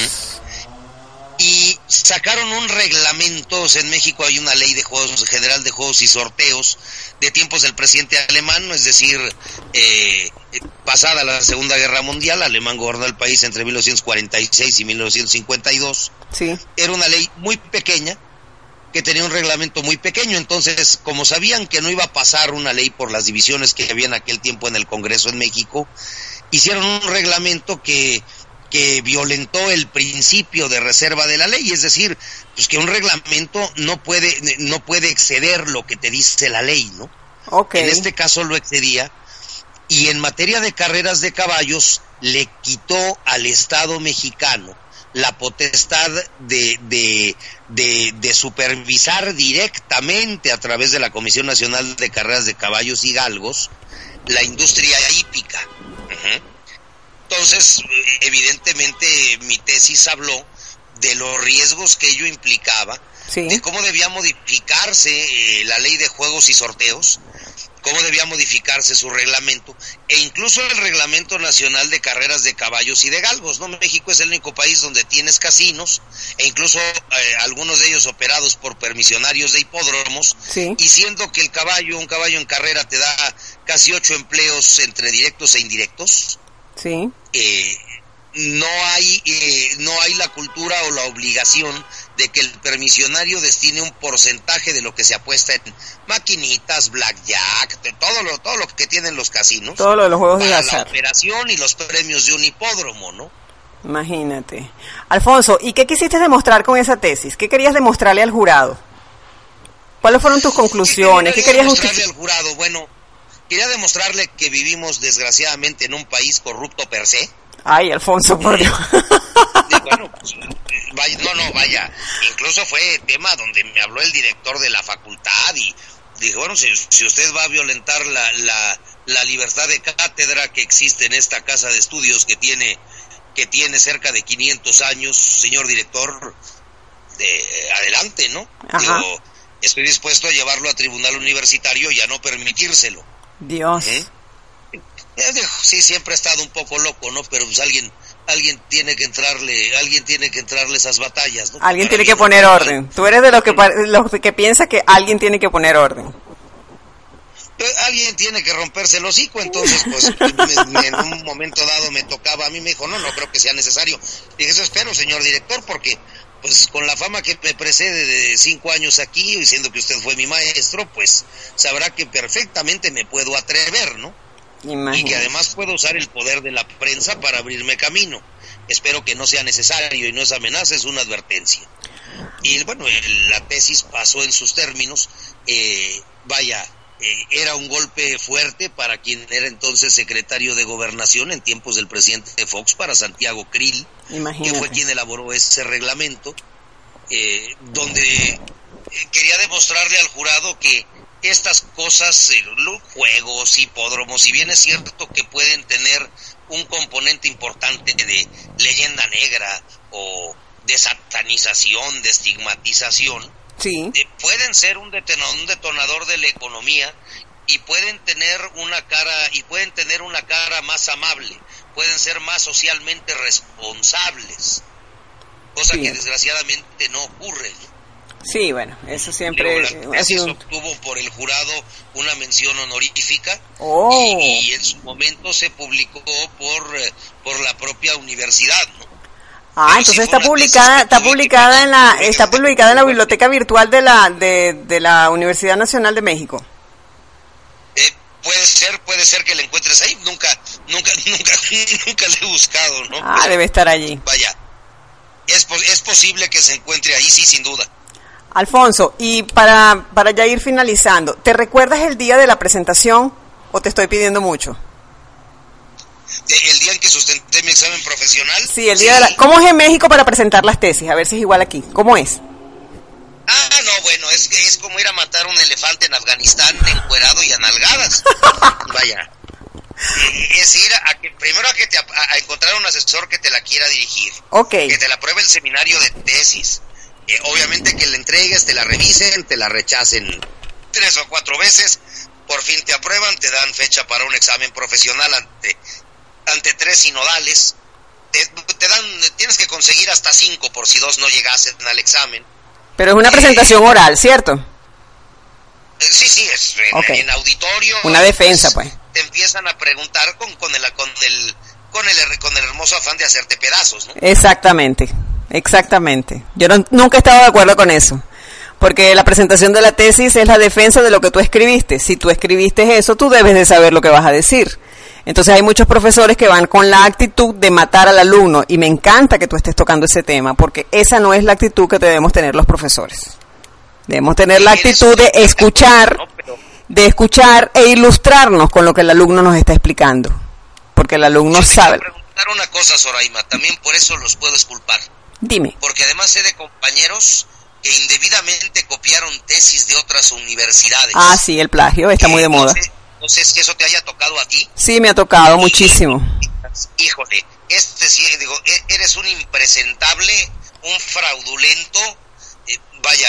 D: Y sacaron un reglamento, o sea, en México hay una ley de juegos general de juegos y sorteos de tiempos del presidente alemán, es decir, eh, eh, pasada la Segunda Guerra Mundial, alemán gobernó el país entre 1946 y 1952
C: Sí.
D: era una ley muy pequeña que tenía un reglamento muy pequeño, entonces como sabían que no iba a pasar una ley por las divisiones que había en aquel tiempo en el Congreso en México, hicieron un reglamento que que violentó el principio de reserva de la ley, es decir, pues que un reglamento no puede no puede exceder lo que te dice la ley, ¿no?
C: Ok.
D: En este caso lo excedía y en materia de carreras de caballos le quitó al Estado mexicano la potestad de, de, de, de supervisar directamente a través de la Comisión Nacional de Carreras de Caballos y Galgos la industria hípica. Entonces, evidentemente mi tesis habló de los riesgos que ello implicaba
C: Sí.
D: de cómo debía modificarse eh, la ley de juegos y sorteos, cómo debía modificarse su reglamento e incluso el reglamento nacional de carreras de caballos y de galgos. ¿no? México es el único país donde tienes casinos e incluso eh, algunos de ellos operados por permisionarios de hipódromos
C: Sí.
D: y siendo que el caballo, un caballo en carrera te da casi ocho empleos entre directos e indirectos,
C: Sí.
D: eh, no hay eh, no hay la cultura o la obligación de que el permisionario destine un porcentaje de lo que se apuesta en maquinitas, blackjack, de todo lo todo lo que tienen los casinos
C: Todo lo de los juegos de
D: para la
C: azar.
D: operación y los premios de un hipódromo, ¿no?
C: Imagínate. Alfonso, ¿y qué quisiste demostrar con esa tesis? ¿Qué querías demostrarle al jurado? ¿Cuáles fueron tus conclusiones? ¿Qué
D: quería
C: querías
D: demostrarle
C: justificar?
D: al jurado? Bueno, quería demostrarle que vivimos desgraciadamente en un país corrupto per se.
C: Ay, Alfonso, por Dios.
D: Y bueno, pues, eh, vaya, no, no, vaya. Incluso fue tema donde me habló el director de la facultad y dije, bueno, si, si usted va a violentar la, la, la libertad de cátedra que existe en esta casa de estudios que tiene que tiene cerca de 500 años, señor director, de adelante, ¿no? Digo, estoy dispuesto a llevarlo a tribunal universitario y a no permitírselo.
C: Dios.
D: ¿Eh? Eh, Sí, siempre ha estado un poco loco, ¿no? Pero pues alguien, alguien tiene que entrarle, alguien tiene que entrarle esas batallas, ¿no?
C: Alguien tiene que poner orden. Tú eres de los que, los que piensa que alguien tiene que poner orden.
D: Alguien tiene que romperse el hocico, entonces, pues, me- me- en un momento dado me tocaba, a mí me dijo, no, no creo que sea necesario. Dije, eso espero, señor director, porque, pues, con la fama que me precede de cinco años aquí, y siendo que usted fue mi maestro, pues, sabrá que perfectamente me puedo atrever, ¿no? y que
C: Imagínate.
D: además puedo usar el poder de la prensa para abrirme camino. Espero que no sea necesario y no es amenaza, es una advertencia. Y bueno, la tesis pasó en sus términos. eh, vaya, eh, era un golpe fuerte para quien era entonces secretario de gobernación en tiempos del presidente Fox para Santiago Krill, que fue quien elaboró ese reglamento, eh, donde eh, quería demostrarle al jurado que estas cosas, eh, los juegos, hipódromos, si bien es cierto que pueden tener un componente importante de leyenda negra o de satanización, de estigmatización,
C: Sí.
D: eh, pueden ser un detonador, un detonador de la economía y pueden tener una cara y pueden tener una cara más amable, pueden ser más socialmente responsables, cosa
C: Sí.
D: que desgraciadamente no ocurre.
C: Sí, bueno, eso siempre
D: la
C: ha sido un-
D: obtuvo por el jurado una mención honorífica
C: Oh.
D: y, y en su momento se publicó por, eh, por la propia universidad, ¿no?
C: Ah, entonces está publicada, está publicada en la, está publicada en la biblioteca virtual de la, de, de la Universidad Nacional de México.
D: Eh, puede ser, puede ser que la encuentres ahí, nunca, nunca, nunca, nunca la he buscado, ¿no?
C: Ah, debe estar allí.
D: Vaya, es, es posible que se encuentre ahí, sí, sin duda.
C: Alfonso, y para, para ya ir finalizando, ¿te recuerdas el día de la presentación o te estoy pidiendo mucho?
D: El día en que sustenté mi examen profesional.
C: Sí, el día de la... ¿Cómo es en México para presentar las tesis? A ver si es igual aquí. ¿Cómo es?
D: Ah, no, bueno, es, es como ir a matar un elefante en Afganistán encuerado y a nalgadas. Vaya. Eh, Es ir a que primero a que te, a, a encontrar un asesor que te la quiera dirigir.
C: Ok.
D: Que te la apruebe el seminario de tesis. Eh, obviamente que la entregues, te la revisen, te la rechacen tres o cuatro veces. Por fin te aprueban, te dan fecha para un examen profesional ante, ante tres sinodales. Te, te dan, tienes que conseguir hasta cinco por si dos no llegasen al examen.
C: Pero es una presentación oral, ¿cierto?
D: Eh, Sí, sí, es en, auditorio.
C: Una defensa, pues.
D: Te empiezan a preguntar con, con, el, con, el, con, el, con el hermoso afán de hacerte pedazos, ¿no?
C: Exactamente, exactamente. Yo no- nunca he estado de acuerdo con eso. Porque la presentación de la tesis es la defensa de lo que tú escribiste. Si tú escribiste eso, tú debes de saber lo que vas a decir. Entonces hay muchos profesores que van con la actitud de matar al alumno y me encanta que tú estés tocando ese tema porque esa no es la actitud que debemos tener los profesores. Debemos tener la actitud de escuchar, de escuchar e ilustrarnos con lo que el alumno nos está explicando. Porque el alumno sabe.
D: preguntar una cosa, Soraima, también por eso los puedo exculpar.
C: Dime.
D: Porque además sé de compañeros que indebidamente copiaron tesis de otras universidades.
C: Ah, sí, el plagio está muy de moda.
D: Sé, no sé si eso te haya tocado a ti.
C: Sí, me ha tocado muchísimo.
D: Híjole, este sí, digo, e- eres un impresentable, un fraudulento, eh, vaya,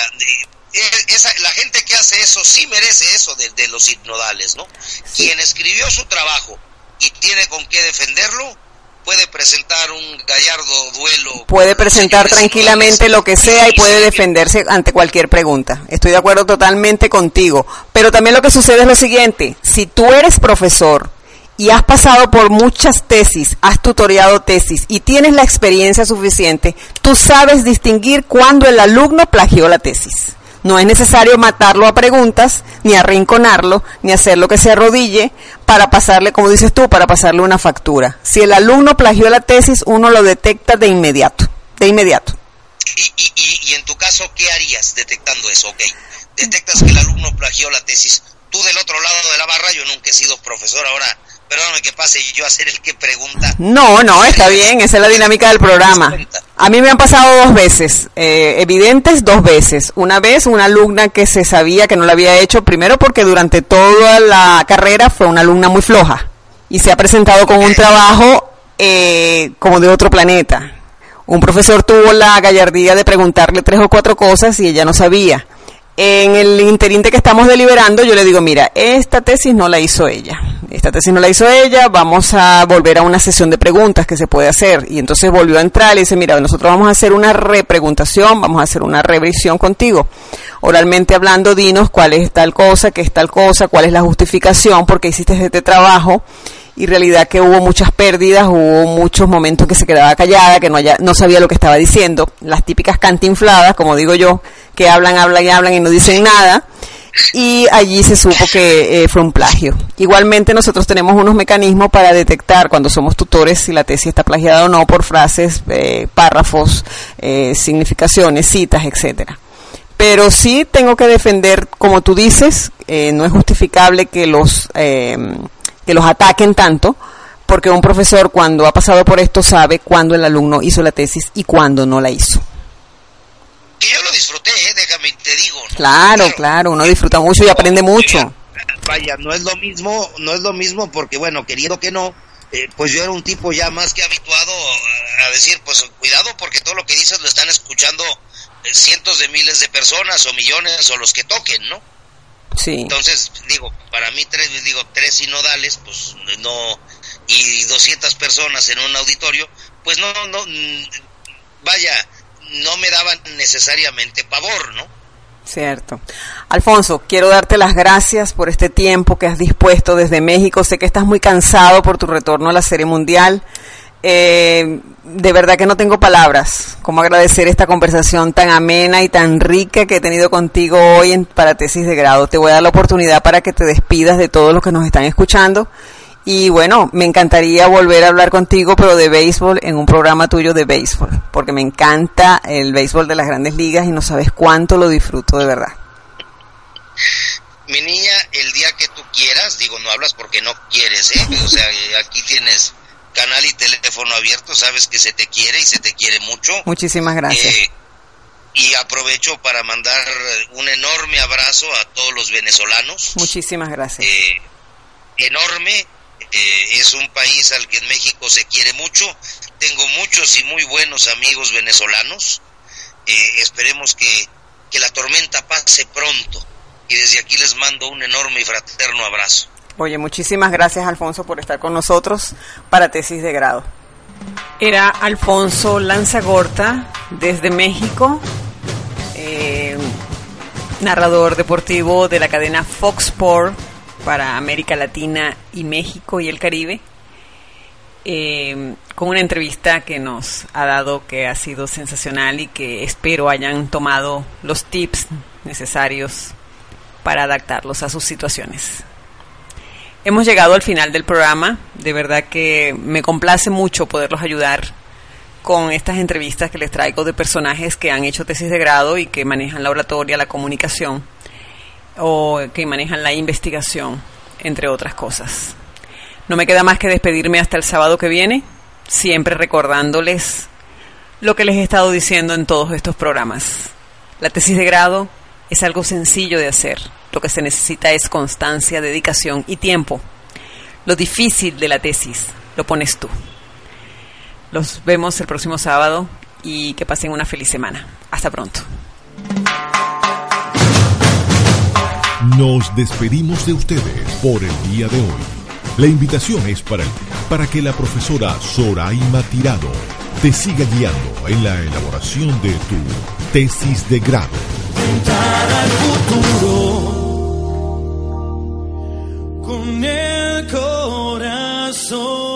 D: eh, esa, la gente que hace eso sí merece eso de, de los hipnodales, ¿no? Quien escribió su trabajo y tiene con qué defenderlo, puede presentar un gallardo duelo.
C: Puede presentar tranquilamente lo que sea y puede defenderse ante cualquier pregunta. Estoy de acuerdo totalmente contigo. Pero también lo que sucede es lo siguiente. Si tú eres profesor y has pasado por muchas tesis, has tutoriado tesis y tienes la experiencia suficiente, tú sabes distinguir cuando el alumno plagió la tesis. No es necesario matarlo a preguntas, ni arrinconarlo, ni hacerlo que se arrodille para pasarle, como dices tú, para pasarle una factura. Si el alumno plagió la tesis, uno lo detecta de inmediato, de inmediato.
D: Y, y, y, y en tu caso, ¿qué harías detectando eso? Ok, detectas que el alumno plagió la tesis. Tú del otro lado de la barra, yo nunca he sido profesor, ahora perdóname que pase yo a ser el que pregunta.
C: No, no, está bien, esa es la dinámica del programa. A mí me han pasado dos veces, eh, evidentes dos veces. Una vez una alumna que se sabía que no la había hecho, primero porque durante toda la carrera fue una alumna muy floja y se ha presentado con un trabajo eh, como de otro planeta. Un profesor tuvo la gallardía de preguntarle tres o cuatro cosas y ella no sabía. En el interín de que estamos deliberando, yo le digo, mira, esta tesis no la hizo ella. Esta tesis no la hizo ella, vamos a volver a una sesión de preguntas que se puede hacer. Y entonces volvió a entrar y dice, mira, nosotros vamos a hacer una repreguntación, vamos a hacer una revisión contigo. Oralmente hablando, dinos cuál es tal cosa, qué es tal cosa, cuál es la justificación, porque hiciste este trabajo y realidad que hubo muchas pérdidas, hubo muchos momentos que se quedaba callada, que no, haya, no sabía lo que estaba diciendo, las típicas cantinfladas, como digo yo, que hablan, hablan y hablan y no dicen nada, y allí se supo que eh, fue un plagio. Igualmente nosotros tenemos unos mecanismos para detectar cuando somos tutores si la tesis está plagiada o no por frases, eh, párrafos, eh, significaciones, citas, etcétera pero sí tengo que defender, como tú dices, eh, no es justificable que los eh, que los ataquen tanto, porque un profesor cuando ha pasado por esto sabe cuándo el alumno hizo la tesis y cuándo no la hizo.
D: Lo disfruté, ¿eh? déjame te digo. ¿no?
C: Claro, claro, uno disfruta mucho y aprende mucho.
D: Vaya, no es lo mismo, no es lo mismo porque bueno, queriendo que no, eh, pues yo era un tipo ya más que habituado a, decir, pues cuidado porque todo lo que dices lo están escuchando eh, cientos de miles de personas o millones o los que toquen, ¿no?
C: Sí.
D: Entonces, digo, para mí tres, digo, tres sinodales, pues no, y 200 personas en un auditorio, pues no, no, mm, vaya, no me daban necesariamente pavor, ¿no?
C: Cierto. Alfonso, quiero darte las gracias por este tiempo que has dispuesto desde México. Sé que estás muy cansado por tu retorno a la Serie Mundial. Eh, de verdad que no tengo palabras como agradecer esta conversación tan amena y tan rica que he tenido contigo hoy en, para tesis de grado. Te voy a dar la oportunidad para que te despidas de todos los que nos están escuchando. Y bueno, me encantaría volver a hablar contigo, pero de béisbol, en un programa tuyo de béisbol, porque me encanta el béisbol de las grandes ligas y no sabes cuánto lo disfruto de verdad.
D: Mi niña, el día que tú quieras, digo, no hablas porque no quieres, ¿eh? O sea, aquí tienes canal y teléfono abierto, sabes que se te quiere y se te quiere mucho.
C: Muchísimas gracias.
D: Eh, y aprovecho para mandar un enorme abrazo a todos los venezolanos.
C: Muchísimas gracias.
D: Eh, enorme. Eh, es un país al que en México se quiere mucho. Tengo muchos y muy buenos amigos venezolanos. esperemos que, que la tormenta pase pronto. Y desde aquí les mando un enorme y fraterno abrazo.
C: Oye, muchísimas gracias Alfonso por estar con nosotros para tesis de grado. Era Alfonso Lanzagorta desde México, eh, narrador deportivo de la cadena Fox Sport para América Latina y México y el Caribe, eh, con una entrevista que nos ha dado que ha sido sensacional y que espero hayan tomado los tips necesarios para adaptarlos a sus situaciones. Hemos llegado al final del programa. De verdad que me complace mucho poderlos ayudar con estas entrevistas que les traigo de personajes que han hecho tesis de grado y que manejan la oratoria, la comunicación o que manejan la investigación, entre otras cosas. No me queda más que despedirme hasta el sábado que viene, siempre recordándoles lo que les he estado diciendo en todos estos programas. La tesis de grado es algo sencillo de hacer lo que se necesita es constancia, dedicación y tiempo. Lo difícil de la tesis lo pones tú. Los vemos el próximo sábado y que pasen una feliz semana. Hasta pronto.
A: Nos despedimos de ustedes por el día de hoy. La invitación es para, para que la profesora Soraima Tirado te siga guiando en la elaboración de tu tesis de grado.
E: con el corazón.